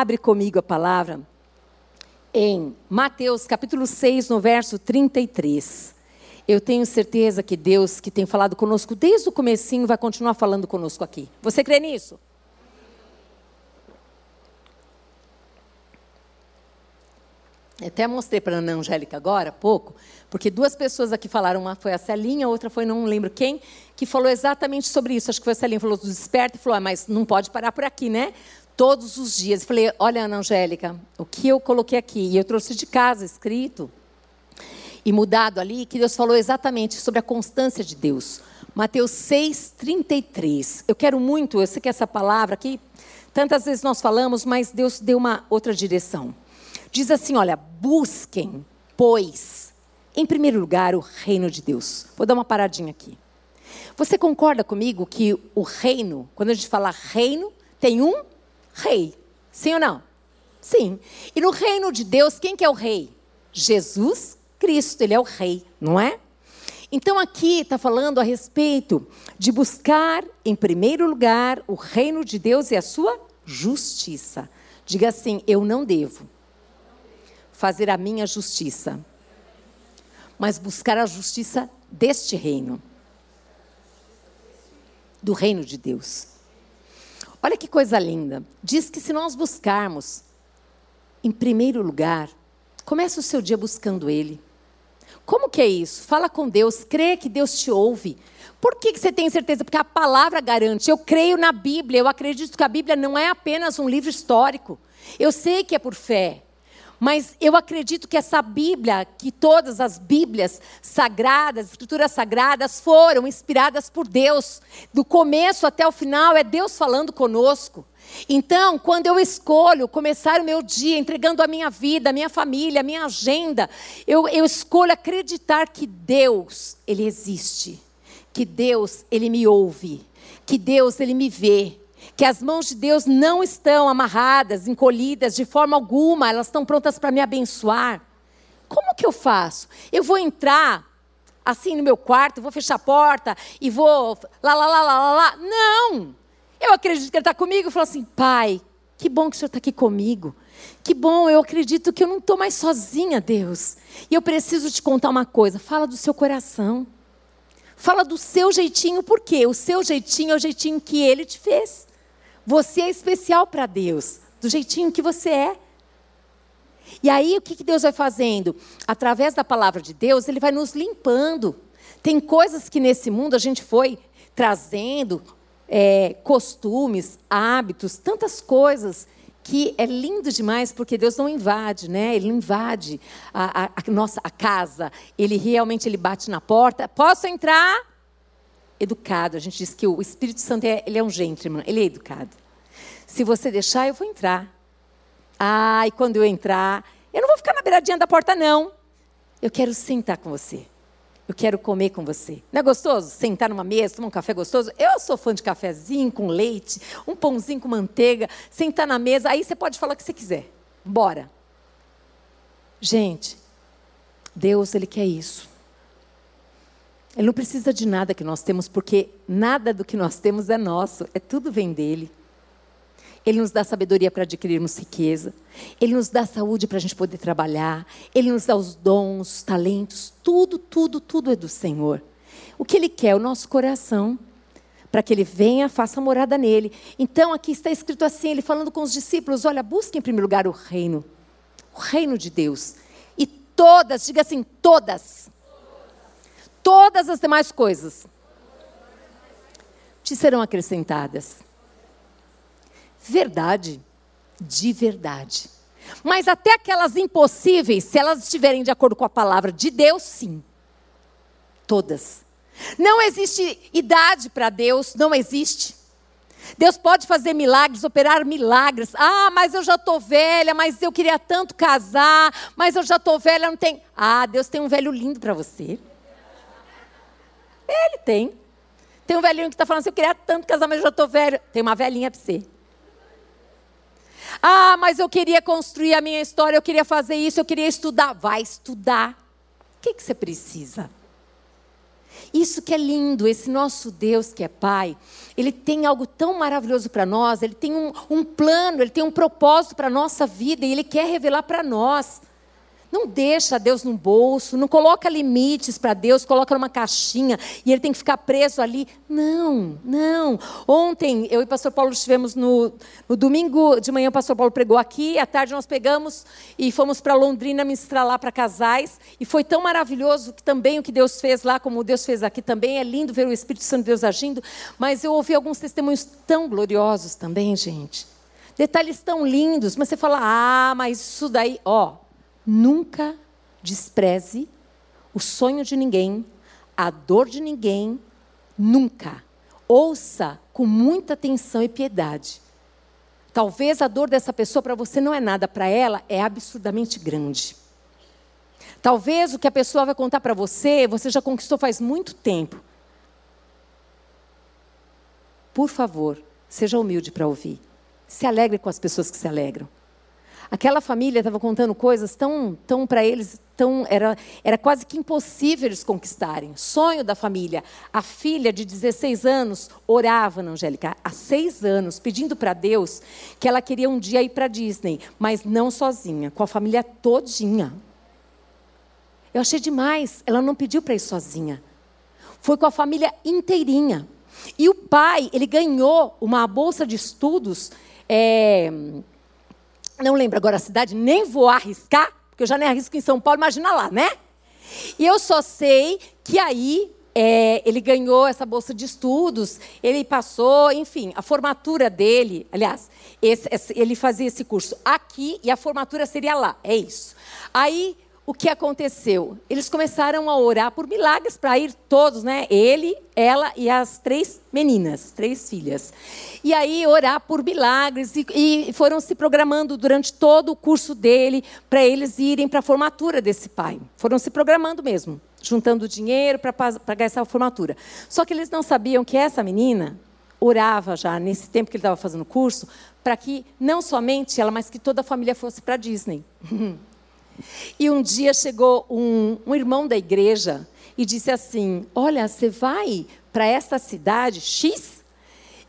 Abre comigo a palavra em Mateus capítulo 6, no verso 33. Eu tenho certeza que Deus, que tem falado conosco desde o comecinho, vai continuar falando conosco aqui. Você crê nisso? Até mostrei para a Ana Angélica agora, há pouco, porque duas pessoas aqui falaram, uma foi a Celinha, outra foi não lembro quem, que falou exatamente sobre isso. Acho que foi a Celinha, falou dos espertos e falou, ah, mas não pode parar por aqui, né? Todos os dias. Falei, olha, Ana Angélica, o que eu coloquei aqui, e eu trouxe de casa escrito e mudado ali, que Deus falou exatamente sobre a constância de Deus. Mateus 6, 33. Eu quero muito, eu sei que essa palavra aqui, tantas vezes nós falamos, mas Deus deu uma outra direção. Diz assim: olha, busquem, pois, em primeiro lugar, o reino de Deus. Vou dar uma paradinha aqui. Você concorda comigo que o reino, quando a gente fala reino, tem um rei? Sim ou não? Sim. E no reino de Deus, quem que é o rei? Jesus Cristo, ele é o rei, não é? Então aqui está falando a respeito de buscar, em primeiro lugar, o reino de Deus e a sua justiça. Diga assim: eu não devo fazer a minha justiça, mas buscar a justiça deste reino, do reino de Deus. Olha que coisa linda. Diz que se nós buscarmos, em primeiro lugar, comece o seu dia buscando Ele. Como que é isso? Fala com Deus, crê que Deus te ouve. Por que, que você tem certeza? Porque a palavra garante. Eu creio na Bíblia, eu acredito que a Bíblia não é apenas um livro histórico. Eu sei que é por fé. Mas eu acredito que essa Bíblia, que todas as Bíblias sagradas, escrituras sagradas, foram inspiradas por Deus. Do começo até o final, é Deus falando conosco. Então, quando eu escolho começar o meu dia entregando a minha vida, a minha família, a minha agenda, eu, eu escolho acreditar que Deus, Ele existe. Que Deus, Ele me ouve. Que Deus, Ele me vê que as mãos de Deus não estão amarradas, encolhidas de forma alguma, elas estão prontas para me abençoar. Como que eu faço? Eu vou entrar assim no meu quarto, vou fechar a porta e vou lá, lá, lá, lá, lá, lá. Não! Eu acredito que Ele está comigo e falo assim, Pai, que bom que o Senhor está aqui comigo. Que bom, eu acredito que eu não estou mais sozinha, Deus. E eu preciso te contar uma coisa. Fala do seu coração. Fala do seu jeitinho, por quê? O seu jeitinho é o jeitinho que Ele te fez. Você é especial para Deus, do jeitinho que você é. E aí o que Deus vai fazendo? Através da palavra de Deus, Ele vai nos limpando. Tem coisas que nesse mundo a gente foi trazendo, é, costumes, hábitos, tantas coisas que é lindo demais porque Deus não invade, né? Ele invade a, a, a nossa a casa. Ele realmente ele bate na porta. Posso entrar? Educado. A gente diz que o Espírito Santo é, ele é um gentleman, ele é educado. Se você deixar, eu vou entrar. Ah, e quando eu entrar, eu não vou ficar na beiradinha da porta, não. Eu quero sentar com você. Eu quero comer com você. Não é gostoso? Sentar numa mesa, tomar um café gostoso? Eu sou fã de cafezinho com leite, um pãozinho com manteiga, sentar na mesa, aí você pode falar o que você quiser. Bora. Gente, Deus, Ele quer isso. Ele não precisa de nada que nós temos, porque nada do que nós temos é nosso, é tudo vem dele. Ele nos dá sabedoria para adquirirmos riqueza. Ele nos dá saúde para a gente poder trabalhar. Ele nos dá os dons, os talentos. Tudo, tudo, tudo é do Senhor. O que Ele quer? O nosso coração. Para que Ele venha, faça morada nele. Então, aqui está escrito assim: Ele falando com os discípulos: Olha, busque em primeiro lugar o reino. O reino de Deus. E todas, diga assim, todas todas as demais coisas te serão acrescentadas. Verdade, de verdade. Mas até aquelas impossíveis, se elas estiverem de acordo com a palavra de Deus, sim. Todas. Não existe idade para Deus, não existe. Deus pode fazer milagres, operar milagres. Ah, mas eu já estou velha, mas eu queria tanto casar, mas eu já estou velha, não tem. Ah, Deus tem um velho lindo para você. Ele tem. Tem um velhinho que está falando assim, eu queria tanto casar, mas eu já estou velho. Tem uma velhinha para você. Ah, mas eu queria construir a minha história, eu queria fazer isso, eu queria estudar. Vai estudar. O que, que você precisa? Isso que é lindo, esse nosso Deus que é Pai, Ele tem algo tão maravilhoso para nós, Ele tem um, um, plano, Ele tem um propósito para a nossa vida e Ele quer revelar para nós. Não deixa Deus no bolso, não coloca limites para Deus, coloca numa caixinha e ele tem que ficar preso ali. Não, não. Ontem eu e o pastor Paulo estivemos no, no domingo de manhã, o pastor Paulo pregou aqui, à tarde nós pegamos e fomos para Londrina ministrar lá para casais. E foi tão maravilhoso que também o que Deus fez lá, como Deus fez aqui também. É lindo ver o Espírito Santo de Deus agindo, mas eu ouvi alguns testemunhos tão gloriosos também, gente. Detalhes tão lindos, mas você fala, ah, mas isso daí, ó, Nunca despreze o sonho de ninguém, a dor de ninguém, nunca. Ouça com muita atenção e piedade. Talvez a dor dessa pessoa para você não é nada, para ela é absurdamente grande. Talvez o que a pessoa vai contar para você, você já conquistou faz muito tempo. Por favor, seja humilde para ouvir. Se alegre com as pessoas que se alegram. Aquela família estava contando coisas tão, tão para eles, tão, era, era quase que impossível eles conquistarem. Sonho da família. A filha de 16 anos orava na Angélica há seis anos, pedindo para Deus que ela queria um dia ir para Disney, mas não sozinha, com a família todinha. Eu achei demais. Ela não pediu para ir sozinha. Foi com a família inteirinha. E o pai, ele ganhou uma bolsa de estudos. É, não lembro agora a cidade, nem vou arriscar, porque eu já nem arrisco em São Paulo, imagina lá, né? E eu só sei que aí é, ele ganhou essa bolsa de estudos, ele passou, enfim, a formatura dele, aliás, esse, esse, ele fazia esse curso aqui e a formatura seria lá, é isso. Aí o que aconteceu? Eles começaram a orar por milagres para ir todos, né? Ele, ela e as três meninas, três filhas. E aí orar por milagres e, e foram se programando durante todo o curso dele para eles irem para a formatura desse pai. Foram se programando mesmo, juntando dinheiro para pagar essa formatura. Só que eles não sabiam que essa menina orava já nesse tempo que ele estava fazendo o curso para que não somente ela, mas que toda a família fosse para Disney. E um dia chegou um, um irmão da igreja e disse assim: Olha, você vai para esta cidade X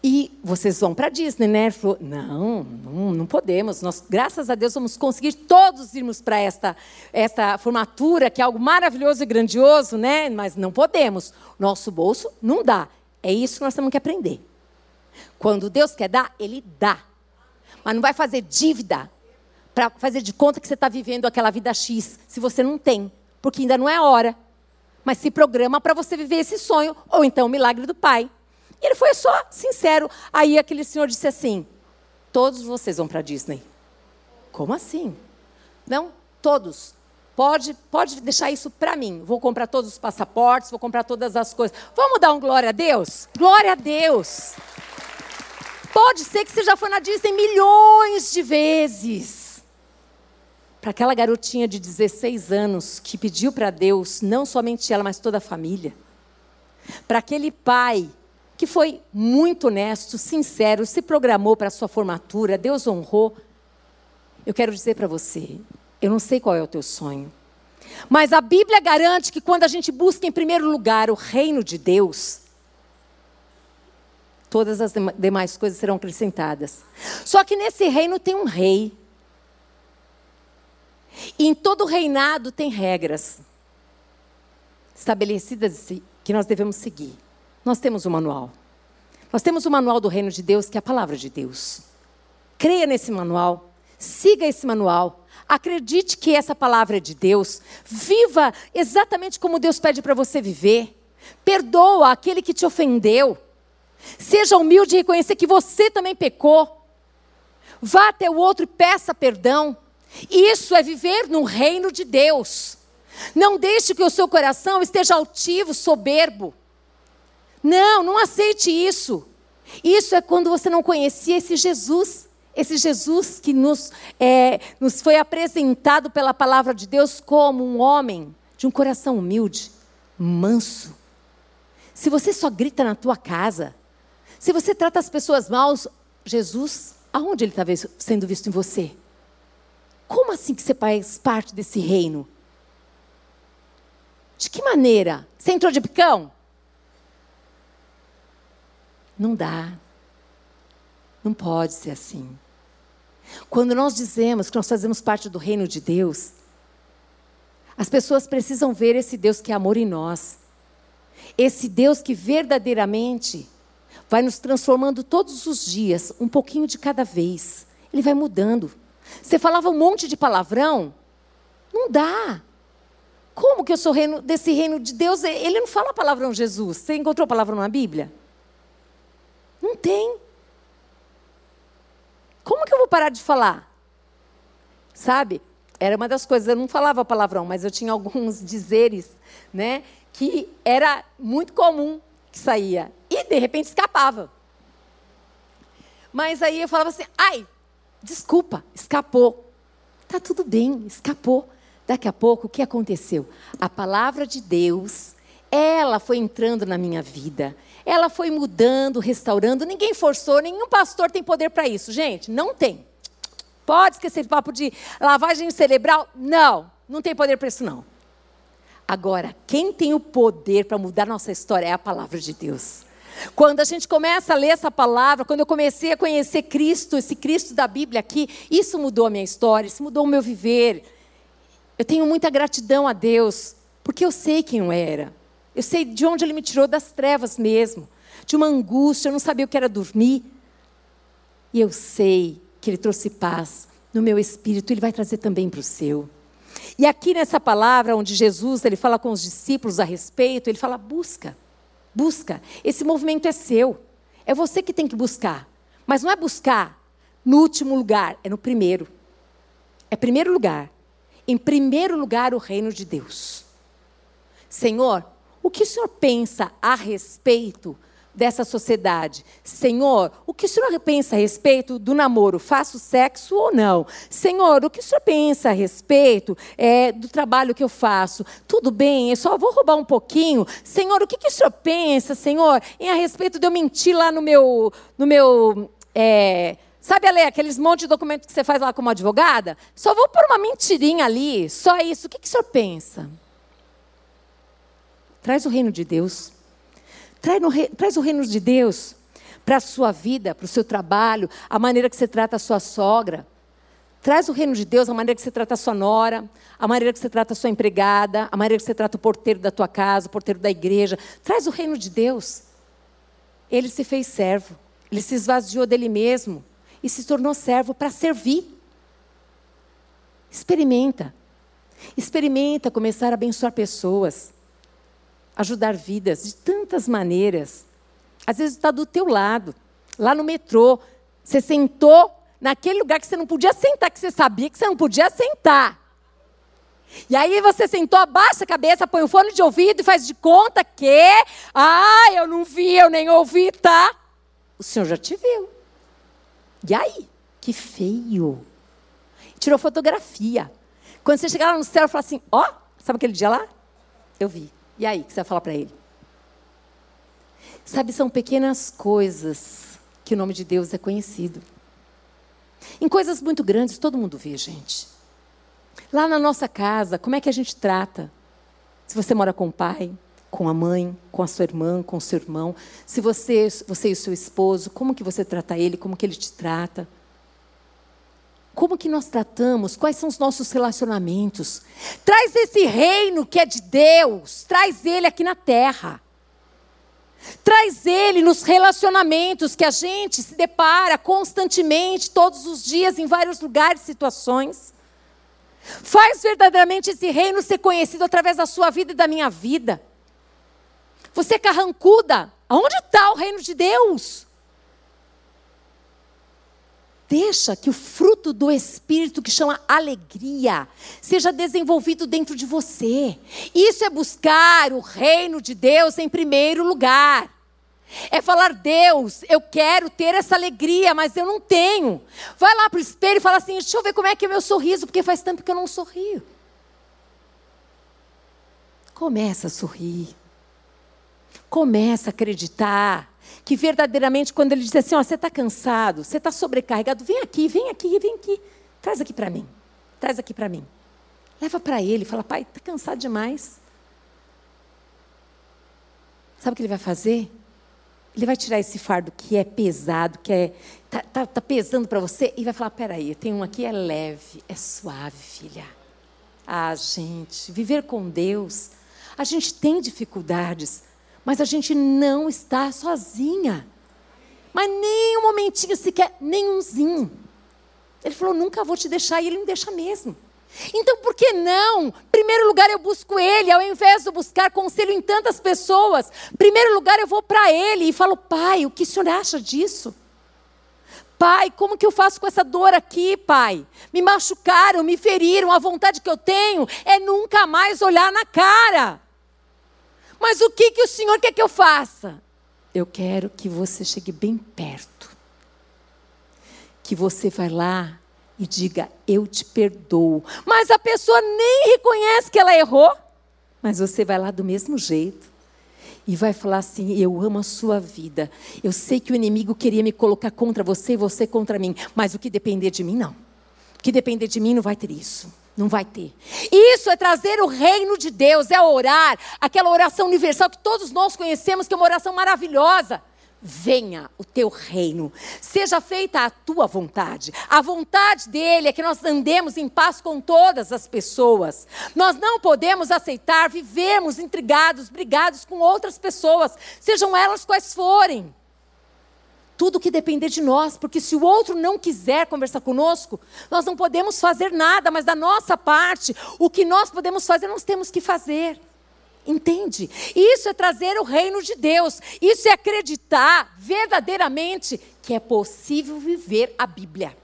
e vocês vão para Disney, né? Ele falou: não, não, não, podemos. Nós, graças a Deus, vamos conseguir todos irmos para esta, esta formatura, que é algo maravilhoso e grandioso, né? Mas não podemos. Nosso bolso não dá. É isso que nós temos que aprender. Quando Deus quer dar, Ele dá. Mas não vai fazer dívida para fazer de conta que você está vivendo aquela vida X, se você não tem, porque ainda não é hora. Mas se programa para você viver esse sonho, ou então o milagre do Pai. E ele foi só sincero. Aí aquele senhor disse assim: Todos vocês vão para Disney. Como assim? Não, todos. Pode, pode deixar isso para mim. Vou comprar todos os passaportes, vou comprar todas as coisas. Vamos dar um glória a Deus? Glória a Deus. Pode ser que você já foi na Disney milhões de vezes para aquela garotinha de 16 anos que pediu para Deus, não somente ela, mas toda a família. Para aquele pai que foi muito honesto, sincero, se programou para a sua formatura, Deus honrou. Eu quero dizer para você, eu não sei qual é o teu sonho, mas a Bíblia garante que quando a gente busca em primeiro lugar o reino de Deus, todas as demais coisas serão acrescentadas. Só que nesse reino tem um rei. E em todo reinado tem regras estabelecidas que nós devemos seguir. Nós temos um manual. Nós temos o um manual do reino de Deus, que é a palavra de Deus. Creia nesse manual, siga esse manual, acredite que essa palavra é de Deus, viva exatamente como Deus pede para você viver. Perdoa aquele que te ofendeu. Seja humilde e reconhecer que você também pecou. Vá até o outro e peça perdão. Isso é viver no reino de Deus. Não deixe que o seu coração esteja altivo, soberbo. Não, não aceite isso. Isso é quando você não conhecia esse Jesus, esse Jesus que nos, é, nos foi apresentado pela palavra de Deus como um homem de um coração humilde, manso. Se você só grita na tua casa, se você trata as pessoas mal, Jesus, aonde ele está sendo visto em você? Como assim que você faz parte desse reino? De que maneira? Você entrou de bicão? Não dá. Não pode ser assim. Quando nós dizemos que nós fazemos parte do reino de Deus, as pessoas precisam ver esse Deus que é amor em nós. Esse Deus que verdadeiramente vai nos transformando todos os dias, um pouquinho de cada vez. Ele vai mudando. Você falava um monte de palavrão? Não dá. Como que eu sou reino, desse reino de Deus? Ele não fala palavrão Jesus. Você encontrou palavrão na Bíblia? Não tem. Como que eu vou parar de falar? Sabe? Era uma das coisas, eu não falava palavrão, mas eu tinha alguns dizeres, né? Que era muito comum que saía. E, de repente, escapava. Mas aí eu falava assim, ai, desculpa, escapou. Tá tudo bem, escapou. Daqui a pouco, o que aconteceu? A palavra de Deus, ela foi entrando na minha vida ela foi mudando, restaurando. Ninguém forçou, nenhum pastor tem poder para isso, gente. Não tem. Pode esquecer o papo de lavagem cerebral? Não, não tem poder para isso, não. Agora, quem tem o poder para mudar nossa história é a palavra de Deus. Quando a gente começa a ler essa palavra, quando eu comecei a conhecer Cristo, esse Cristo da Bíblia aqui, isso mudou a minha história, isso mudou o meu viver. Eu tenho muita gratidão a Deus, porque eu sei quem eu era. Eu sei de onde ele me tirou das trevas mesmo, de uma angústia, eu não sabia o que era dormir. E eu sei que ele trouxe paz no meu espírito, ele vai trazer também para o seu. E aqui nessa palavra onde Jesus ele fala com os discípulos a respeito, ele fala busca. Busca. Esse movimento é seu. É você que tem que buscar. Mas não é buscar no último lugar, é no primeiro. É primeiro lugar. Em primeiro lugar, o reino de Deus. Senhor, o que o senhor pensa a respeito dessa sociedade? Senhor, o que o senhor pensa a respeito do namoro? Faço sexo ou não? Senhor, o que o senhor pensa a respeito é, do trabalho que eu faço? Tudo bem, eu só vou roubar um pouquinho. Senhor, o que, que o senhor pensa, Senhor, em a respeito de eu mentir lá no meu. No meu é, Sabe, Ale, aqueles monte de documento que você faz lá como advogada? Só vou pôr uma mentirinha ali, só isso. O que, que o senhor pensa? Traz o reino de Deus. Traz, o reino de Deus para a sua vida, para o seu trabalho, a maneira que você trata a sua sogra. Traz o reino de Deus, a maneira que você trata a sua nora, a maneira que você trata a sua empregada, a maneira que você trata o porteiro da tua casa, o porteiro da igreja. Traz o reino de Deus. Ele se fez servo, ele se esvaziou dele mesmo e se tornou servo para servir. Experimenta. Experimenta começar a abençoar pessoas ajudar vidas de tantas maneiras. Às vezes está do teu lado, lá no metrô. Você sentou naquele lugar que você não podia sentar, que você sabia que você não podia sentar. E aí você sentou, abaixa a cabeça, põe o fone de ouvido e faz de conta que, ah, eu não vi, eu nem ouvi, tá? O Senhor já te viu. E aí? Que feio. Tirou fotografia. Quando você chegar lá no céu, fala assim, ó, oh, sabe aquele dia lá? Eu vi. E aí, o que você vai falar para ele? Sabe, são pequenas coisas que o nome de Deus é conhecido. Em coisas muito grandes, todo mundo vê, gente. Lá na nossa casa, como é que a gente trata? Se você mora com o pai, com a mãe, com a sua irmã, com o seu irmão, se você, você e o seu esposo, como que você trata ele, como que ele te trata? Como que nós tratamos? Quais são os nossos relacionamentos? Traz esse reino que é de Deus, traz ele aqui na terra. Traz ele nos relacionamentos que a gente se depara constantemente, todos os dias, em vários lugares, situações. Faz verdadeiramente esse reino ser conhecido através da sua vida e da minha vida. Você é carrancuda, aonde está o reino de Deus? Deixa que o fruto do Espírito, que chama alegria, seja desenvolvido dentro de você. Isso é buscar o reino de Deus em primeiro lugar. É falar, Deus, eu quero ter essa alegria, mas eu não tenho. Vai lá para o espelho e fala assim: deixa eu ver como é que é meu sorriso, porque faz tempo que eu não sorrio. Começa a sorrir. Começa a acreditar que verdadeiramente, quando ele diz assim: ó, você está cansado, você está sobrecarregado, vem aqui, vem aqui, vem aqui, traz aqui para mim, traz aqui para mim. Leva para ele, fala: pai, está cansado demais. Sabe o que ele vai fazer? Ele vai tirar esse fardo que é pesado, que é tá, tá, tá pesando para você e vai falar: peraí, tem um aqui é leve, é suave, filha. Ah, gente, viver com Deus, a gente tem dificuldades, mas a gente não está sozinha. Mas nem um momentinho sequer, nenhumzinho. Ele falou: nunca vou te deixar, e ele me deixa mesmo. Então, por que não? Primeiro lugar, eu busco Ele, ao invés de buscar conselho em tantas pessoas. Primeiro lugar, eu vou para Ele e falo: Pai, o que o Senhor acha disso? Pai, como que eu faço com essa dor aqui, pai? Me machucaram, me feriram, a vontade que eu tenho é nunca mais olhar na cara. Mas o que, que o Senhor quer que eu faça? Eu quero que você chegue bem perto. Que você vai lá e diga: Eu te perdoo. Mas a pessoa nem reconhece que ela errou. Mas você vai lá do mesmo jeito e vai falar assim: Eu amo a sua vida. Eu sei que o inimigo queria me colocar contra você e você contra mim, mas o que depender de mim, não. Que depender de mim não vai ter isso. Não vai ter. Isso é trazer o reino de Deus, é orar, aquela oração universal que todos nós conhecemos, que é uma oração maravilhosa venha o teu reino, seja feita a tua vontade. A vontade dele é que nós andemos em paz com todas as pessoas. Nós não podemos aceitar vivermos intrigados, brigados com outras pessoas, sejam elas quais forem. Tudo que depender de nós, porque se o outro não quiser conversar conosco, nós não podemos fazer nada, mas da nossa parte, o que nós podemos fazer, nós temos que fazer. Entende? Isso é trazer o reino de Deus. Isso é acreditar verdadeiramente que é possível viver a Bíblia.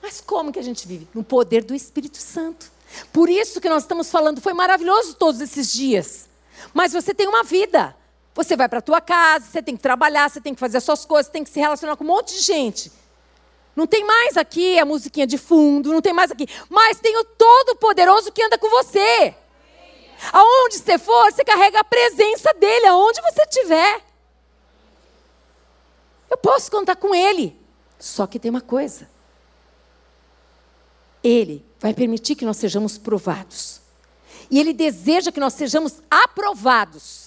Mas como que a gente vive? No poder do Espírito Santo. Por isso que nós estamos falando, foi maravilhoso todos esses dias. Mas você tem uma vida. Você vai para a tua casa, você tem que trabalhar, você tem que fazer as suas coisas, tem que se relacionar com um monte de gente. Não tem mais aqui a musiquinha de fundo, não tem mais aqui. Mas tem o Todo-Poderoso que anda com você. Aonde você for, você carrega a presença dele, aonde você estiver. Eu posso contar com ele. Só que tem uma coisa. Ele vai permitir que nós sejamos provados. E ele deseja que nós sejamos aprovados.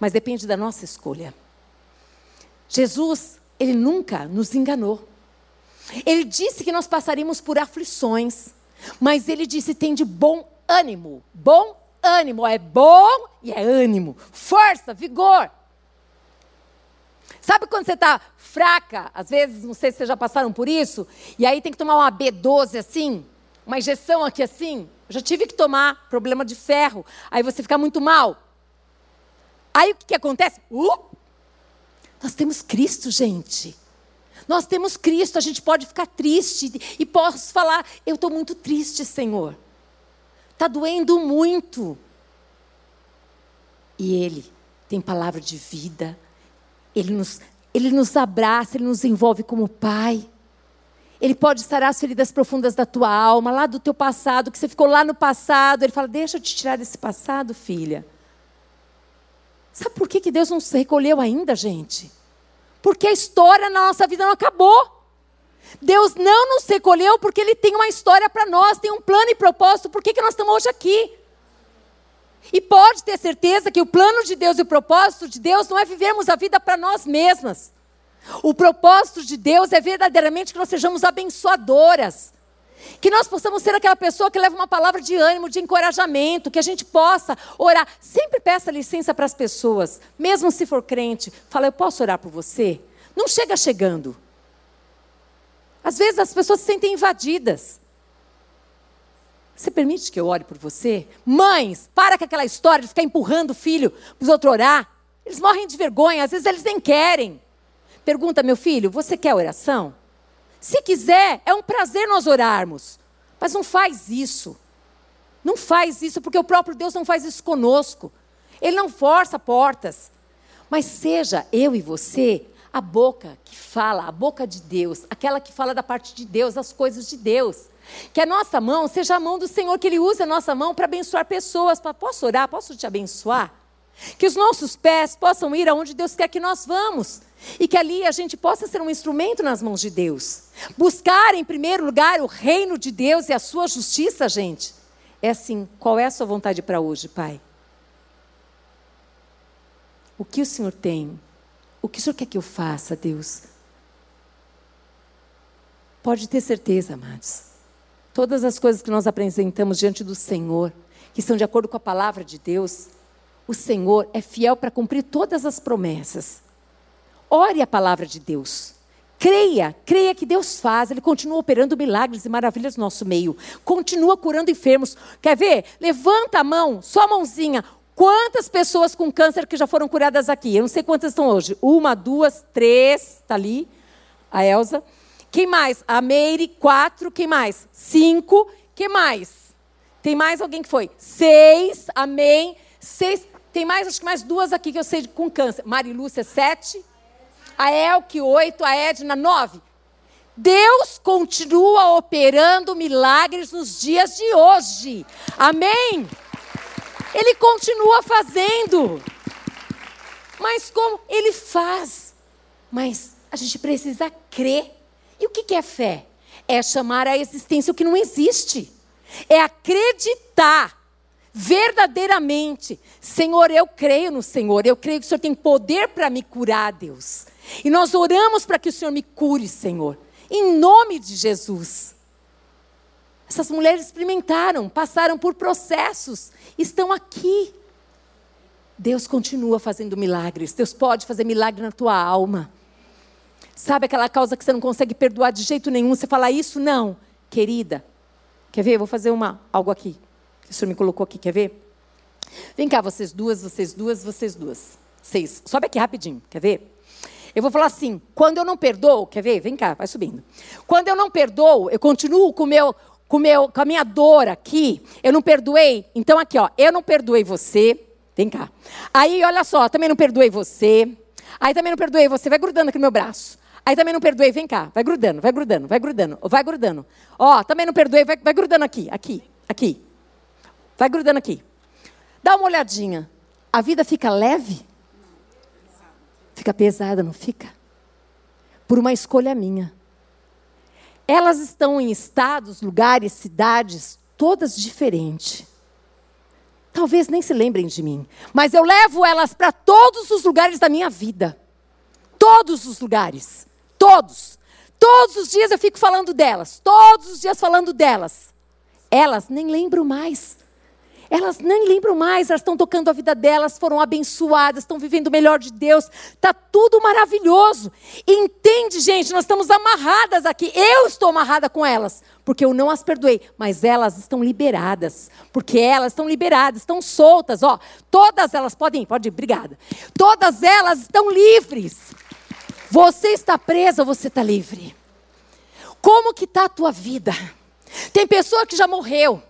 Mas depende da nossa escolha. Jesus, ele nunca nos enganou. Ele disse que nós passaríamos por aflições, mas ele disse: tem de bom ânimo. Bom ânimo. É bom e é ânimo. Força, vigor. Sabe quando você está fraca? Às vezes, não sei se vocês já passaram por isso. E aí tem que tomar uma B12 assim, uma injeção aqui assim. Eu já tive que tomar, problema de ferro. Aí você fica muito mal. Aí o que, que acontece? Uh, nós temos Cristo, gente. Nós temos Cristo, a gente pode ficar triste e posso falar: eu estou muito triste, Senhor. Está doendo muito. E Ele tem palavra de vida. Ele nos, ele nos abraça, Ele nos envolve como Pai. Ele pode sarar as feridas profundas da tua alma, lá do teu passado, que você ficou lá no passado. Ele fala: Deixa eu te tirar desse passado, filha. Sabe por que, que Deus não se recolheu ainda, gente? Porque a história na nossa vida não acabou. Deus não nos recolheu porque Ele tem uma história para nós, tem um plano e propósito. Por que, que nós estamos hoje aqui? E pode ter certeza que o plano de Deus e o propósito de Deus não é vivermos a vida para nós mesmas. O propósito de Deus é verdadeiramente que nós sejamos abençoadoras. Que nós possamos ser aquela pessoa que leva uma palavra de ânimo, de encorajamento, que a gente possa orar. Sempre peça licença para as pessoas, mesmo se for crente. Fala, eu posso orar por você? Não chega chegando. Às vezes as pessoas se sentem invadidas. Você permite que eu ore por você? Mães, para com aquela história de ficar empurrando o filho para os outros orar. Eles morrem de vergonha, às vezes eles nem querem. Pergunta, meu filho, você quer oração? Se quiser, é um prazer nós orarmos. Mas não faz isso. Não faz isso, porque o próprio Deus não faz isso conosco. Ele não força portas. Mas seja eu e você a boca que fala, a boca de Deus, aquela que fala da parte de Deus, as coisas de Deus. Que a nossa mão seja a mão do Senhor, que Ele use a nossa mão para abençoar pessoas. Posso orar? Posso te abençoar? Que os nossos pés possam ir aonde Deus quer que nós vamos. E que ali a gente possa ser um instrumento nas mãos de Deus. Buscar, em primeiro lugar, o reino de Deus e a sua justiça, gente. É assim: qual é a sua vontade para hoje, Pai? O que o Senhor tem? O que o Senhor quer que eu faça, Deus? Pode ter certeza, amados. Todas as coisas que nós apresentamos diante do Senhor, que são de acordo com a palavra de Deus, o Senhor é fiel para cumprir todas as promessas. Ore a palavra de Deus. Creia, creia que Deus faz, Ele continua operando milagres e maravilhas no nosso meio, continua curando enfermos. Quer ver? Levanta a mão, só a mãozinha. Quantas pessoas com câncer que já foram curadas aqui? Eu não sei quantas estão hoje. Uma, duas, três, está ali, a Elza. Quem mais? A Meire, quatro. Quem mais? Cinco. Quem mais? Tem mais alguém que foi? Seis, amém. Seis. Tem mais, acho que mais duas aqui que eu sei com câncer. Marilúcia, sete a Elke, oito, a Edna, nove. Deus continua operando milagres nos dias de hoje. Amém? Ele continua fazendo. Mas como? Ele faz. Mas a gente precisa crer. E o que é fé? É chamar à existência o que não existe. É acreditar verdadeiramente. Senhor, eu creio no Senhor. Eu creio que o Senhor tem poder para me curar, Deus. E nós oramos para que o Senhor me cure, Senhor, em nome de Jesus. Essas mulheres experimentaram, passaram por processos, estão aqui. Deus continua fazendo milagres. Deus pode fazer milagre na tua alma. Sabe aquela causa que você não consegue perdoar de jeito nenhum? Você fala isso? Não. Querida, quer ver? Eu vou fazer uma, algo aqui. O senhor me colocou aqui, quer ver? Vem cá, vocês duas, vocês duas, vocês duas. Seis. Sobe aqui rapidinho, quer ver? Eu vou falar assim: quando eu não perdoo, quer ver? Vem cá, vai subindo. Quando eu não perdoo, eu continuo com, meu, com, meu, com a minha dor aqui. Eu não perdoei. Então, aqui, ó, eu não perdoei você. Vem cá. Aí, olha só, também não perdoei você. Aí também não perdoei você. Vai grudando aqui no meu braço. Aí também não perdoei, vem cá. Vai grudando, vai grudando, vai grudando, vai grudando. Ó, também não perdoei, vai, vai grudando aqui, aqui, aqui. Vai grudando aqui. Dá uma olhadinha. A vida fica leve? Fica pesada, não fica? Por uma escolha minha. Elas estão em estados, lugares, cidades, todas diferentes. Talvez nem se lembrem de mim, mas eu levo elas para todos os lugares da minha vida. Todos os lugares. Todos. Todos os dias eu fico falando delas. Todos os dias falando delas. Elas nem lembram mais. Elas nem lembram mais, elas estão tocando a vida delas, foram abençoadas, estão vivendo o melhor de Deus. Está tudo maravilhoso. Entende, gente? Nós estamos amarradas aqui. Eu estou amarrada com elas, porque eu não as perdoei. Mas elas estão liberadas, porque elas estão liberadas, estão soltas. Ó, todas elas podem ir, pode ir, obrigada. Todas elas estão livres. Você está presa, você está livre. Como que está a tua vida? Tem pessoa que já morreu.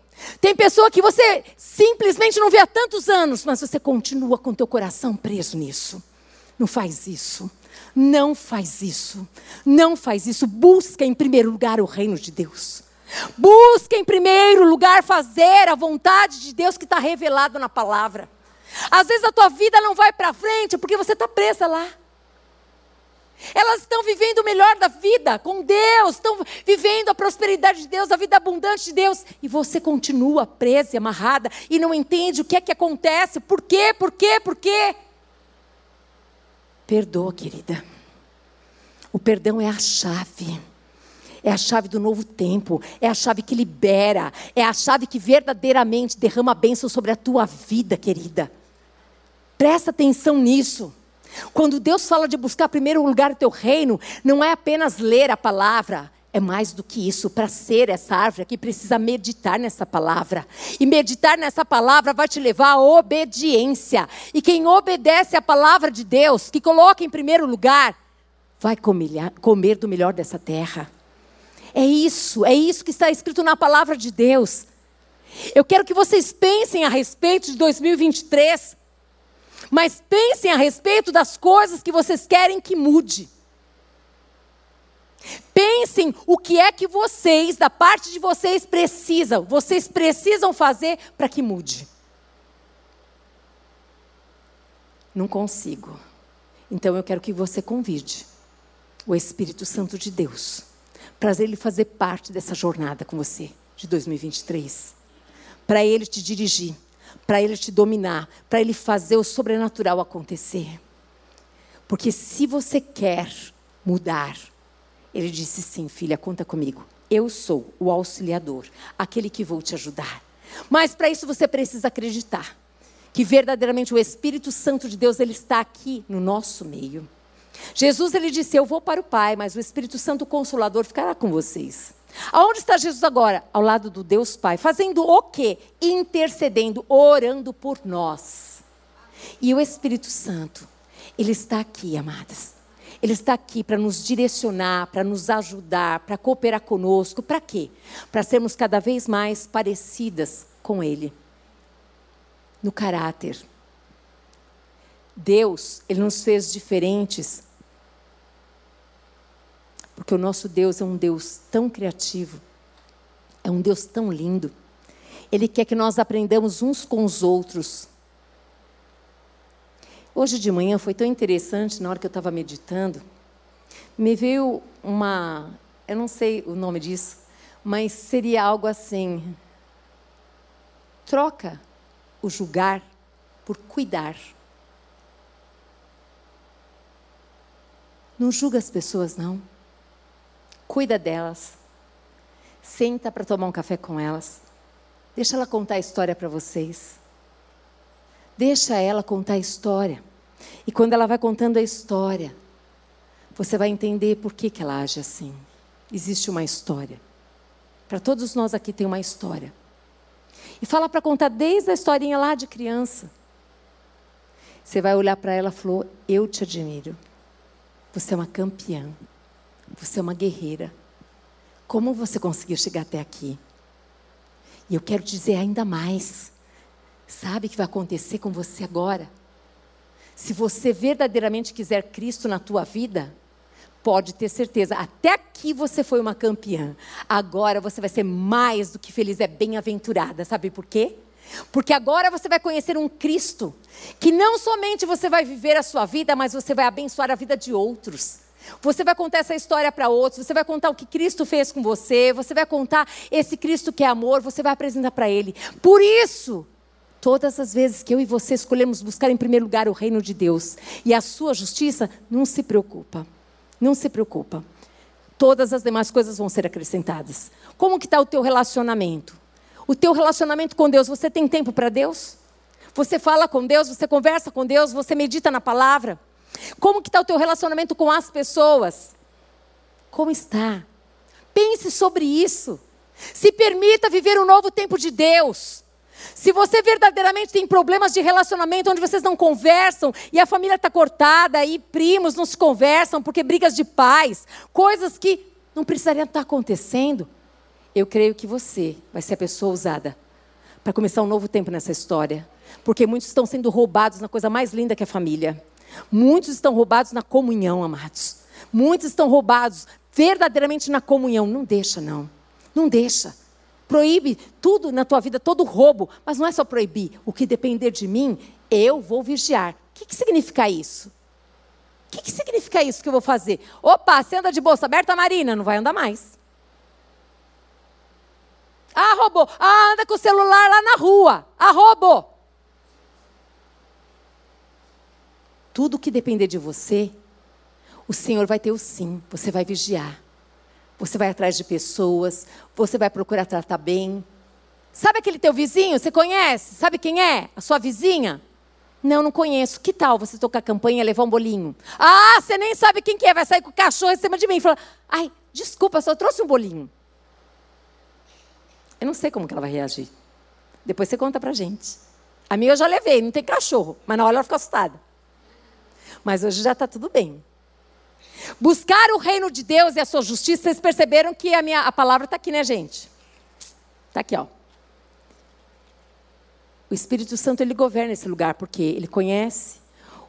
Tem pessoa que você simplesmente não vê há tantos anos, mas você continua com teu coração preso nisso. Não faz isso. Não faz isso. Não faz isso. Busca em primeiro lugar o reino de Deus. Busca em primeiro lugar fazer a vontade de Deus que está revelado na palavra. Às vezes a tua vida não vai para frente porque você está presa lá. Elas estão vivendo o melhor da vida com Deus, estão vivendo a prosperidade de Deus, a vida abundante de Deus, e você continua presa e amarrada e não entende o que é que acontece, por quê, por quê, por quê. Perdoa, querida. O perdão é a chave. É a chave do novo tempo, é a chave que libera, é a chave que verdadeiramente derrama bênção sobre a tua vida, querida. Presta atenção nisso. Quando Deus fala de buscar primeiro lugar o teu reino, não é apenas ler a palavra, é mais do que isso. Para ser essa árvore aqui, precisa meditar nessa palavra. E meditar nessa palavra vai te levar à obediência. E quem obedece à palavra de Deus, que coloca em primeiro lugar, vai comer do melhor dessa terra. É isso, é isso que está escrito na palavra de Deus. Eu quero que vocês pensem a respeito de 2023 mas pensem a respeito das coisas que vocês querem que mude. Pensem o que é que vocês, da parte de vocês, precisam, vocês precisam fazer para que mude. Não consigo. Então eu quero que você convide o Espírito Santo de Deus para ele fazer parte dessa jornada com você de 2023. Para ele te dirigir, para ele te dominar, para ele fazer o sobrenatural acontecer. Porque se você quer mudar, ele disse sim, filha, conta comigo. Eu sou o auxiliador, aquele que vou te ajudar. Mas para isso você precisa acreditar que verdadeiramente o Espírito Santo de Deus ele está aqui no nosso meio. Jesus ele disse: "Eu vou para o Pai, mas o Espírito Santo consolador ficará com vocês". Aonde está Jesus agora? Ao lado do Deus Pai, fazendo o quê? Intercedendo, orando por nós. E o Espírito Santo, ele está aqui, amadas. Ele está aqui para nos direcionar, para nos ajudar, para cooperar conosco. Para quê? Para sermos cada vez mais parecidas com Ele. No caráter. Deus, Ele nos fez diferentes. Porque o nosso Deus é um Deus tão criativo. É um Deus tão lindo. Ele quer que nós aprendamos uns com os outros. Hoje de manhã foi tão interessante, na hora que eu estava meditando, me veio uma, eu não sei o nome disso, mas seria algo assim: troca o julgar por cuidar. Não julga as pessoas, não. Cuida delas. Senta para tomar um café com elas. Deixa ela contar a história para vocês. Deixa ela contar a história. E quando ela vai contando a história, você vai entender por que, que ela age assim. Existe uma história. Para todos nós aqui tem uma história. E fala para contar desde a historinha lá de criança. Você vai olhar para ela e falou: Eu te admiro. Você é uma campeã. Você é uma guerreira. Como você conseguiu chegar até aqui? E eu quero dizer ainda mais. Sabe o que vai acontecer com você agora? Se você verdadeiramente quiser Cristo na tua vida, pode ter certeza, até aqui você foi uma campeã. Agora você vai ser mais do que feliz, é bem-aventurada. Sabe por quê? Porque agora você vai conhecer um Cristo que não somente você vai viver a sua vida, mas você vai abençoar a vida de outros. Você vai contar essa história para outros, você vai contar o que Cristo fez com você, você vai contar esse Cristo que é amor, você vai apresentar para Ele. Por isso, Todas as vezes que eu e você escolhemos buscar em primeiro lugar o reino de Deus e a sua justiça, não se preocupa. Não se preocupa. Todas as demais coisas vão ser acrescentadas. Como que está o teu relacionamento? O teu relacionamento com Deus, você tem tempo para Deus? Você fala com Deus, você conversa com Deus, você medita na palavra? Como que está o teu relacionamento com as pessoas? Como está? Pense sobre isso. Se permita viver um novo tempo de Deus. Se você verdadeiramente tem problemas de relacionamento onde vocês não conversam e a família está cortada e primos não se conversam porque brigas de pais, coisas que não precisariam estar acontecendo, eu creio que você vai ser a pessoa usada para começar um novo tempo nessa história. Porque muitos estão sendo roubados na coisa mais linda que é a família. Muitos estão roubados na comunhão, amados. Muitos estão roubados verdadeiramente na comunhão. Não deixa, não. Não deixa proíbe tudo na tua vida, todo roubo. Mas não é só proibir. O que depender de mim, eu vou vigiar. O que, que significa isso? O que, que significa isso que eu vou fazer? Opa, você anda de bolsa aberta, Marina? Não vai andar mais. Ah, roubou. Ah, anda com o celular lá na rua. Ah, roubou. Tudo que depender de você, o Senhor vai ter o sim. Você vai vigiar. Você vai atrás de pessoas, você vai procurar tratar bem. Sabe aquele teu vizinho? Você conhece? Sabe quem é? A sua vizinha? Não, não conheço. Que tal você tocar a campanha e levar um bolinho? Ah, você nem sabe quem que é. Vai sair com o cachorro em cima de mim falar: Ai, desculpa, só trouxe um bolinho. Eu não sei como que ela vai reagir. Depois você conta pra gente. A minha eu já levei, não tem cachorro. Mas na hora ela ficou assustada. Mas hoje já está tudo bem. Buscar o reino de Deus e a sua justiça, vocês perceberam que a minha a palavra está aqui, né, gente? Está aqui, ó. O Espírito Santo ele governa esse lugar porque ele conhece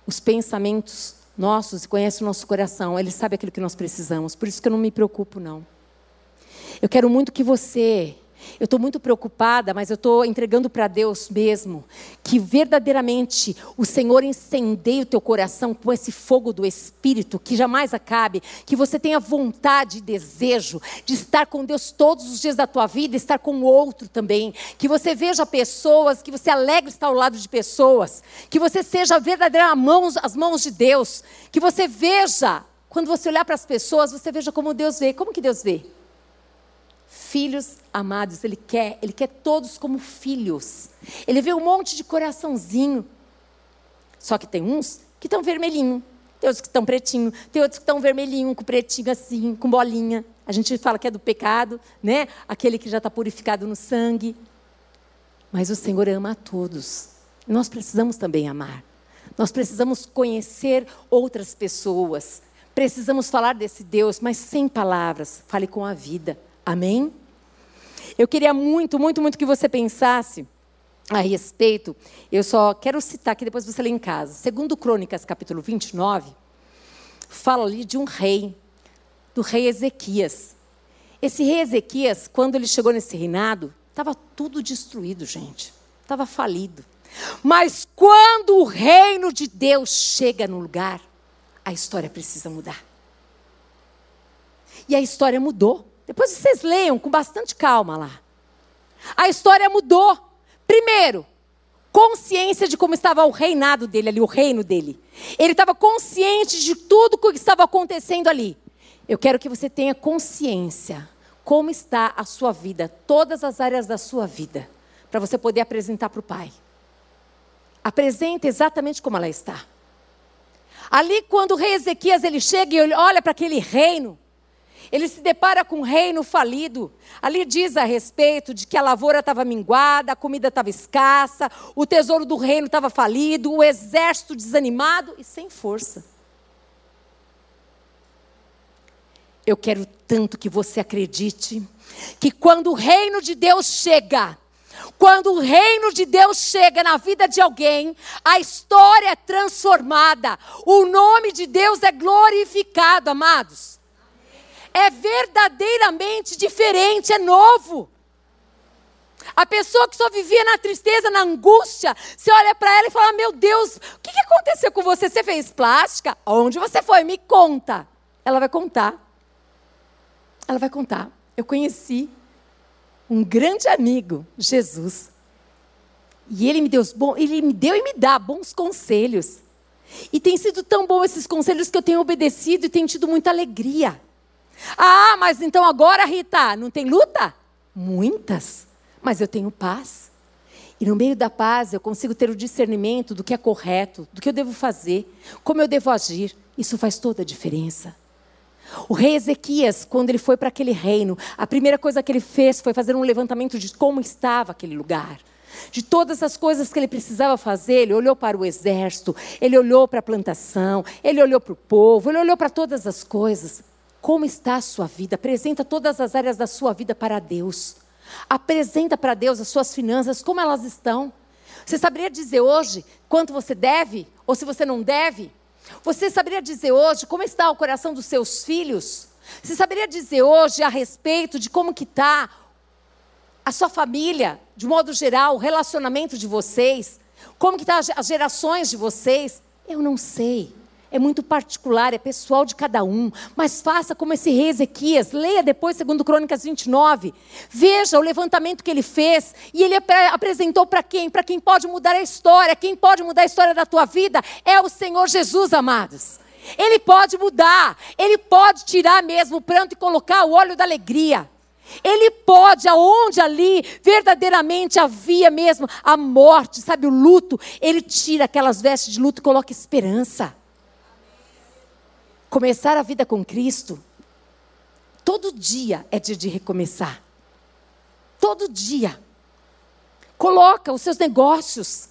os pensamentos nossos e conhece o nosso coração. Ele sabe aquilo que nós precisamos. Por isso que eu não me preocupo não. Eu quero muito que você Eu estou muito preocupada, mas eu estou entregando para Deus mesmo que verdadeiramente o Senhor incendeie o teu coração com esse fogo do Espírito que jamais acabe, que você tenha vontade e desejo de estar com Deus todos os dias da tua vida, estar com o outro também, que você veja pessoas, que você alegre estar ao lado de pessoas, que você seja verdadeira mãos, as mãos de Deus, que você veja quando você olhar para as pessoas, você veja como Deus vê. Como que Deus vê? Filhos amados, Ele quer, Ele quer todos como filhos. Ele vê um monte de coraçãozinho. Só que tem uns que estão vermelhinho, tem outros que estão pretinho, tem outros que estão vermelhinho, com pretinho assim, com bolinha. A gente fala que é do pecado, né? Aquele que já está purificado no sangue. Mas o Senhor ama a todos. Nós precisamos também amar. Nós precisamos conhecer outras pessoas. Precisamos falar desse Deus, mas sem palavras. Fale com a vida. Amém? Eu queria muito, muito, muito que você pensasse a respeito. Eu só quero citar aqui, depois você lê em casa. Segundo Crônicas, capítulo 29, fala ali de um rei, do rei Ezequias. Esse rei Ezequias, quando ele chegou nesse reinado, estava tudo destruído, gente. Estava falido. Mas quando o reino de Deus chega no lugar, a história precisa mudar. E a história mudou. Depois vocês leiam com bastante calma lá. A história mudou. Primeiro, consciência de como estava o reinado dele ali, o reino dele. Ele estava consciente de tudo o que estava acontecendo ali. Eu quero que você tenha consciência como está a sua vida, todas as áreas da sua vida, para você poder apresentar para o Pai. Apresenta exatamente como ela está. Ali, quando o rei Ezequias ele chega e olha para aquele reino, ele se depara com um reino falido. Ali diz a respeito de que a lavoura estava minguada, a comida estava escassa, o tesouro do reino estava falido, o exército desanimado e sem força. Eu quero tanto que você acredite que quando o reino de Deus chega, quando o reino de Deus chega na vida de alguém, a história é transformada, o nome de Deus é glorificado, amados. É verdadeiramente diferente, é novo. A pessoa que só vivia na tristeza, na angústia, você olha para ela e fala: Meu Deus, o que aconteceu com você? Você fez plástica? Onde você foi? Me conta. Ela vai contar. Ela vai contar. Eu conheci um grande amigo, Jesus. E ele me deu, ele me deu e me dá bons conselhos. E tem sido tão bom esses conselhos que eu tenho obedecido e tenho tido muita alegria. Ah, mas então agora, Rita, não tem luta? Muitas, mas eu tenho paz. E no meio da paz eu consigo ter o discernimento do que é correto, do que eu devo fazer, como eu devo agir. Isso faz toda a diferença. O rei Ezequias, quando ele foi para aquele reino, a primeira coisa que ele fez foi fazer um levantamento de como estava aquele lugar. De todas as coisas que ele precisava fazer, ele olhou para o exército, ele olhou para a plantação, ele olhou para o povo, ele olhou para todas as coisas. Como está a sua vida? Apresenta todas as áreas da sua vida para Deus. Apresenta para Deus as suas finanças, como elas estão. Você saberia dizer hoje quanto você deve, ou se você não deve? Você saberia dizer hoje como está o coração dos seus filhos? Você saberia dizer hoje a respeito de como que está a sua família, de modo geral, o relacionamento de vocês? Como que estão tá as gerações de vocês? Eu não sei é muito particular, é pessoal de cada um. Mas faça como esse rei Ezequias, leia depois, segundo Crônicas 29. Veja o levantamento que ele fez e ele apresentou para quem? Para quem pode mudar a história. Quem pode mudar a história da tua vida é o Senhor Jesus, amados. Ele pode mudar, ele pode tirar mesmo o pranto e colocar o óleo da alegria. Ele pode, aonde ali verdadeiramente havia mesmo a morte, sabe, o luto, ele tira aquelas vestes de luto e coloca esperança. Começar a vida com Cristo, todo dia é dia de recomeçar. Todo dia. Coloca os seus negócios.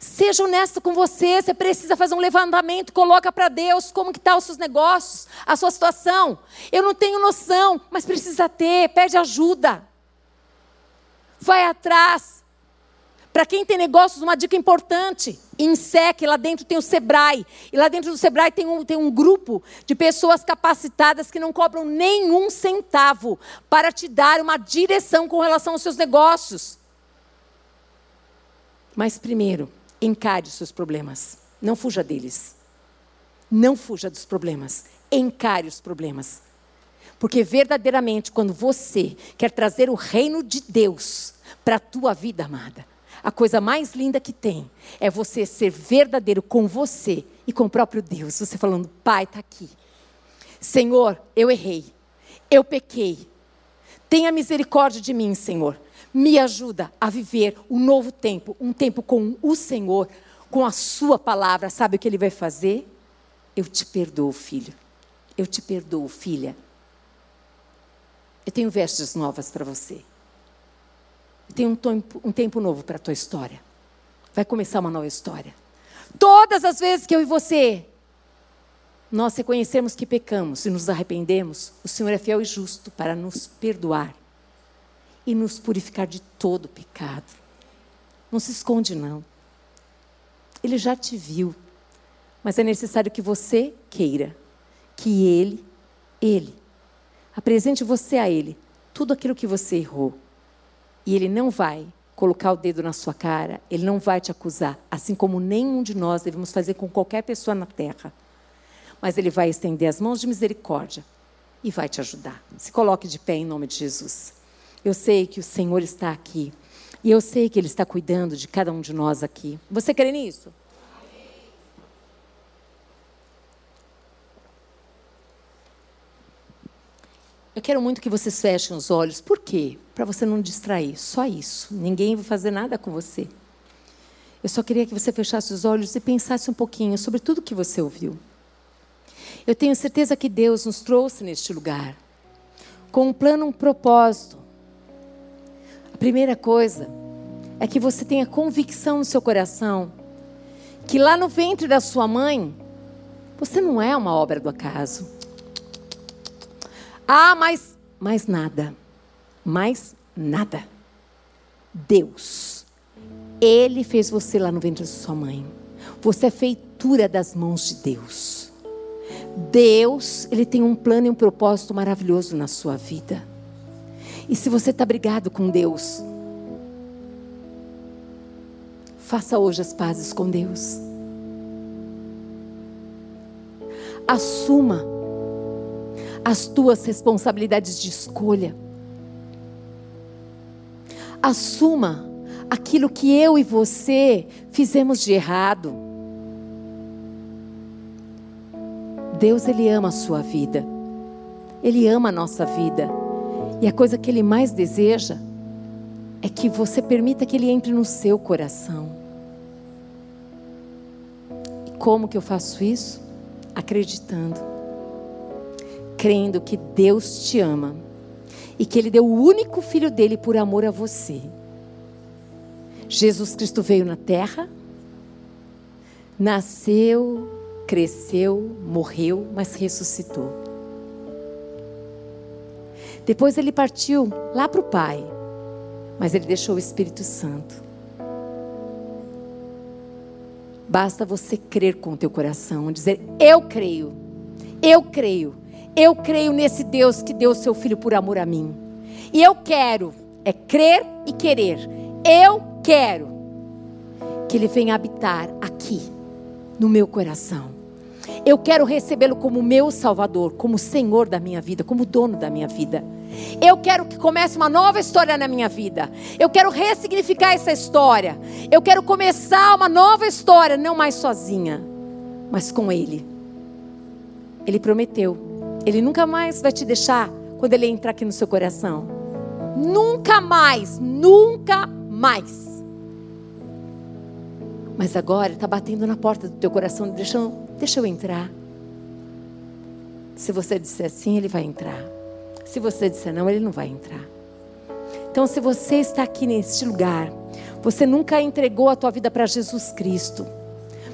Seja honesto com você, você precisa fazer um levantamento, coloca para Deus como que tá os seus negócios, a sua situação. Eu não tenho noção, mas precisa ter, pede ajuda. Vai atrás. Para quem tem negócios, uma dica importante. Em SEC, lá dentro tem o Sebrae. E lá dentro do Sebrae tem um, tem um grupo de pessoas capacitadas que não cobram nenhum centavo para te dar uma direção com relação aos seus negócios. Mas primeiro, encare os seus problemas. Não fuja deles. Não fuja dos problemas. Encare os problemas. Porque verdadeiramente, quando você quer trazer o reino de Deus para a tua vida, amada, a coisa mais linda que tem é você ser verdadeiro com você e com o próprio Deus. Você falando, Pai, está aqui. Senhor, eu errei. Eu pequei. Tenha misericórdia de mim, Senhor. Me ajuda a viver um novo tempo, um tempo com o Senhor, com a Sua palavra. Sabe o que Ele vai fazer? Eu te perdoo, filho. Eu te perdoo, filha. Eu tenho vestes novas para você. Tem um tempo, um tempo novo para a tua história. Vai começar uma nova história. Todas as vezes que eu e você nós reconhecermos que pecamos e nos arrependemos, o Senhor é fiel e justo para nos perdoar e nos purificar de todo pecado. Não se esconde, não. Ele já te viu, mas é necessário que você queira que Ele, Ele, apresente você a Ele tudo aquilo que você errou e ele não vai colocar o dedo na sua cara, ele não vai te acusar, assim como nenhum de nós devemos fazer com qualquer pessoa na terra. Mas ele vai estender as mãos de misericórdia e vai te ajudar. Se coloque de pé em nome de Jesus. Eu sei que o Senhor está aqui. E eu sei que Ele está cuidando de cada um de nós aqui. Você crê nisso? Eu quero muito que vocês fechem os olhos. Por quê? Para você não distrair. Só isso. Ninguém vai fazer nada com você. Eu só queria que você fechasse os olhos e pensasse um pouquinho sobre tudo que você ouviu. Eu tenho certeza que Deus nos trouxe neste lugar com um plano, um propósito. A primeira coisa é que você tenha convicção no seu coração que lá no ventre da sua mãe, você não é uma obra do acaso. Ah, mas mais nada. Mais nada. Deus. Ele fez você lá no ventre de sua mãe. Você é feitura das mãos de Deus. Deus, ele tem um plano e um propósito maravilhoso na sua vida. E se você está brigado com Deus, faça hoje as pazes com Deus. Assuma as tuas responsabilidades de escolha. Assuma aquilo que eu e você fizemos de errado. Deus, Ele ama a sua vida. Ele ama a nossa vida. E a coisa que Ele mais deseja é que você permita que Ele entre no seu coração. E como que eu faço isso? Acreditando crendo que Deus te ama e que Ele deu o único filho dele por amor a você. Jesus Cristo veio na terra, nasceu, cresceu, morreu, mas ressuscitou. Depois ele partiu lá para o Pai, mas ele deixou o Espírito Santo. Basta você crer com o teu coração, dizer: Eu creio, eu creio eu creio nesse Deus que deu o seu filho por amor a mim. E eu quero, é crer e querer. Eu quero que ele venha habitar aqui, no meu coração. Eu quero recebê-lo como meu Salvador, como Senhor da minha vida, como dono da minha vida. Eu quero que comece uma nova história na minha vida. Eu quero ressignificar essa história. Eu quero começar uma nova história, não mais sozinha, mas com Ele. Ele prometeu ele nunca mais vai te deixar quando ele entrar aqui no seu coração. Nunca mais, nunca mais. Mas agora está batendo na porta do teu coração, deixa, deixa eu entrar. Se você disser sim, ele vai entrar. Se você disser não, ele não vai entrar. Então, se você está aqui neste lugar, você nunca entregou a tua vida para Jesus Cristo,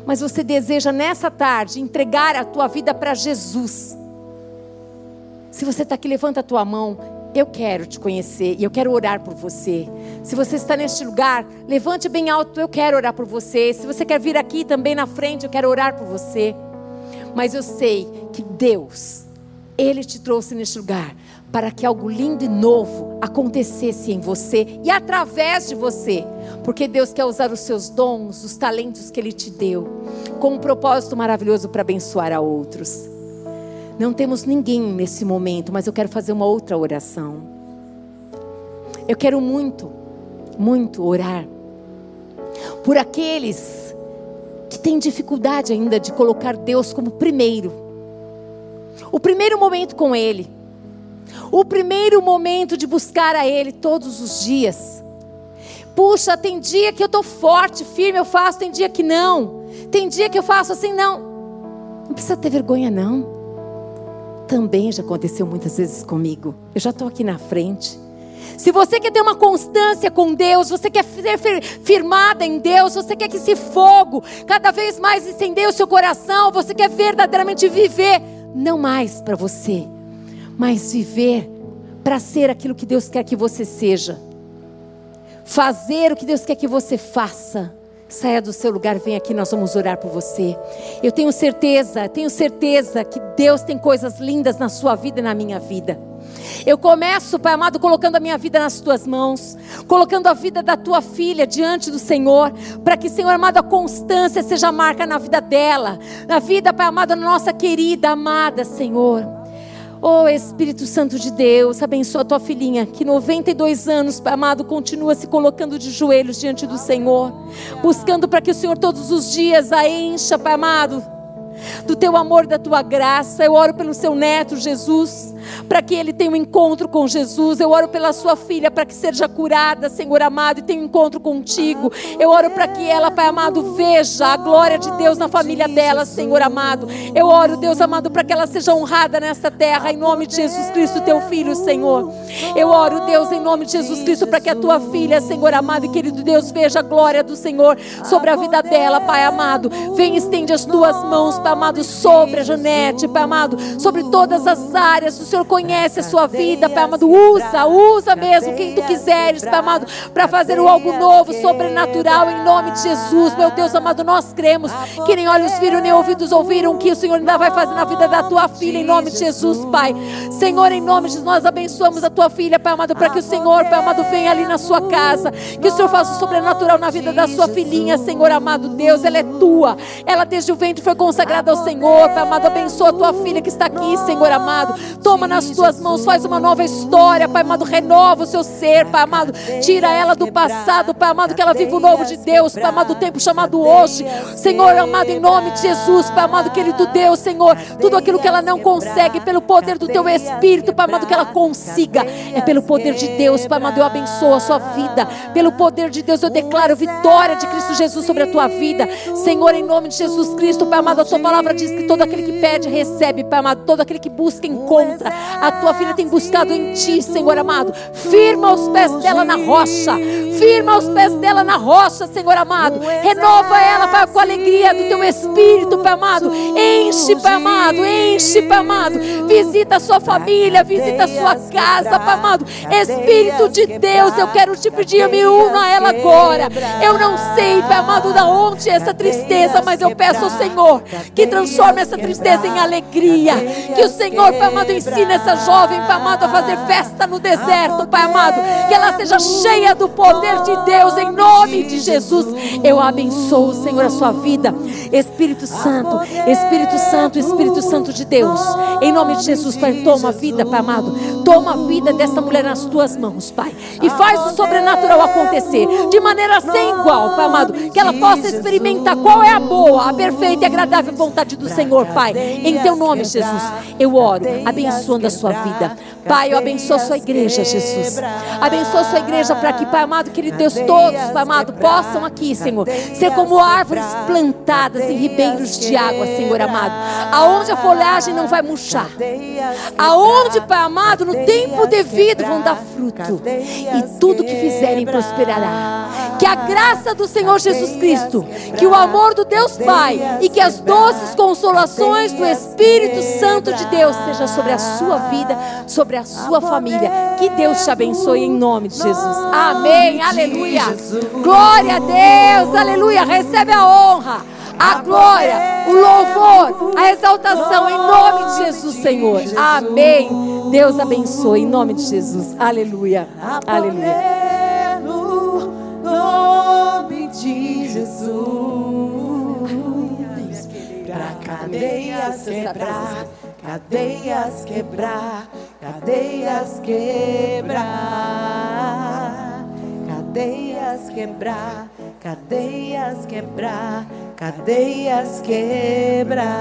mas você deseja nessa tarde entregar a tua vida para Jesus. Se você está aqui, levanta a tua mão. eu quero te conhecer e eu quero orar por você. Se você está neste lugar, levante bem alto, eu quero orar por você. Se você quer vir aqui também na frente, eu quero orar por você. Mas eu sei que Deus, Ele te trouxe neste lugar para que algo lindo e novo acontecesse em você e através de você, porque Deus quer usar os seus dons, os talentos que Ele te deu, com um propósito maravilhoso para abençoar a outros. Não temos ninguém nesse momento, mas eu quero fazer uma outra oração. Eu quero muito, muito orar por aqueles que têm dificuldade ainda de colocar Deus como primeiro. O primeiro momento com Ele. O primeiro momento de buscar a Ele todos os dias. Puxa, tem dia que eu estou forte, firme, eu faço, tem dia que não. Tem dia que eu faço assim, não. Não precisa ter vergonha, não também já aconteceu muitas vezes comigo. Eu já estou aqui na frente. Se você quer ter uma constância com Deus, você quer ser firmada em Deus, você quer que esse fogo cada vez mais incendeie o seu coração, você quer verdadeiramente viver, não mais para você, mas viver para ser aquilo que Deus quer que você seja, fazer o que Deus quer que você faça. Saia do seu lugar, vem aqui, nós vamos orar por você. Eu tenho certeza, tenho certeza que Deus tem coisas lindas na sua vida e na minha vida. Eu começo, Pai amado, colocando a minha vida nas tuas mãos, colocando a vida da tua filha diante do Senhor, para que, Senhor amado, a constância seja marca na vida dela, na vida, Pai amado, da nossa querida, amada Senhor. Oh Espírito Santo de Deus, abençoa a tua filhinha, que 92 anos, amado, continua se colocando de joelhos diante do Senhor, buscando para que o Senhor todos os dias a encha, Pai amado, do teu amor, da tua graça. Eu oro pelo seu neto Jesus, para que ele tenha um encontro com Jesus. Eu oro pela sua filha, para que seja curada, Senhor amado, e tenha um encontro contigo. Eu oro para que ela, Pai amado, veja a glória de Deus na família dela, Senhor amado. Eu oro, Deus amado, para que ela seja honrada nesta terra, em nome de Jesus Cristo, teu filho, Senhor. Eu oro, Deus, em nome de Jesus Cristo, para que a tua filha, Senhor amado e querido Deus, veja a glória do Senhor sobre a vida dela, Pai amado. Vem, estende as tuas mãos, Pai amado, sobre a Janete, Pai amado, sobre todas as áreas. O Senhor conhece a sua vida, Pai amado. Usa, usa mesmo quem tu quiseres, Pai amado, para fazer algo novo, sobrenatural, em nome de Jesus. Meu Deus amado, nós cremos que nem olhos viram, nem ouvidos ouviram, que o Senhor ainda vai fazer na vida da tua filha, em nome de Jesus, Pai. Senhor, em nome de Jesus, nós abençoamos a tua filha, Pai amado, para que o Senhor, Pai amado, venha ali na sua casa, que o Senhor faça o sobrenatural na vida da sua filhinha, Senhor amado Deus, ela é tua, ela desde o ventre foi consagrada ao Senhor, Pai amado, abençoa a tua filha que está aqui, Senhor amado, toma nas tuas mãos, faz uma nova história, Pai amado, renova o seu ser, Pai amado, tira ela do passado, Pai amado, que ela viva o novo de Deus, Pai amado, o tempo chamado hoje, Senhor amado, em nome de Jesus, Pai amado, querido Deus, Senhor, tudo aquilo que ela não consegue, pelo poder do teu Espírito, Pai amado, que ela consiga, é pelo poder de Deus, Pai amado, eu abençoo a sua vida, pelo poder de Deus, eu declaro vitória de Cristo Jesus sobre a tua vida, Senhor, em nome de Jesus Cristo, Pai amado, a tua palavra diz que todo aquele que pede, recebe, Pai amado, todo aquele que busca, encontra, a tua filha tem buscado em ti, Senhor amado, firma os pés dela na rocha, firma os pés dela na rocha, Senhor amado, renova ela, Pai, com a alegria do teu Espírito, Pai amado, enche, Pai amado, enche, Pai amado, visita a sua família, visita a sua casa, Pai amado, Espírito de Deus, eu quero te pedir, me uno a ela agora, eu não sei, Pai amado, da onde é essa tristeza, mas eu peço ao Senhor que transforme essa tristeza em alegria, que o Senhor, Pai amado, ensine essa jovem, Pai amado, a fazer festa no deserto, Pai amado, que ela seja cheia do poder de Deus, em nome de Jesus, eu abençoo, Senhor, a sua vida, Espírito Santo, Espírito Santo, Espírito Santo de Deus, em nome de Jesus, Pai, toma a vida, Pai amado, toma a vida dessa mulher nas tuas mãos, Pai, e faz o sobrenatural acontecer, de maneira sem igual, Pai amado, que ela possa experimentar qual é a boa, a perfeita e agradável vontade do Senhor, Pai, em teu nome, Jesus, eu oro, abençoando a sua vida, Pai, eu abençoo a sua igreja, Jesus, abençoa a sua igreja para que, Pai amado, querido Deus, todos, Pai amado, possam aqui, Senhor, ser como árvores plantadas em ribeiros de água, Senhor amado, aonde a folhagem não vai murchar, aonde, Pai amado, no tempo devido vão dar fruto, e tudo que fizerem prosperará. Que a graça do Senhor Jesus Cristo, que o amor do Deus Pai e que as doces consolações do Espírito Santo de Deus seja sobre a sua vida, sobre a sua família. Que Deus te abençoe em nome de Jesus. Amém. Aleluia. Glória a Deus. Aleluia. Recebe a honra a glória, o louvor, a exaltação em nome de Jesus, Senhor. Amém. Deus abençoe em nome de Jesus. Aleluia. Aleluia. No nome de Jesus. Cadeias quebrar, cadeias quebrar, cadeias quebrar, cadeias quebrar, cadeias quebrar, cadeias quebrar.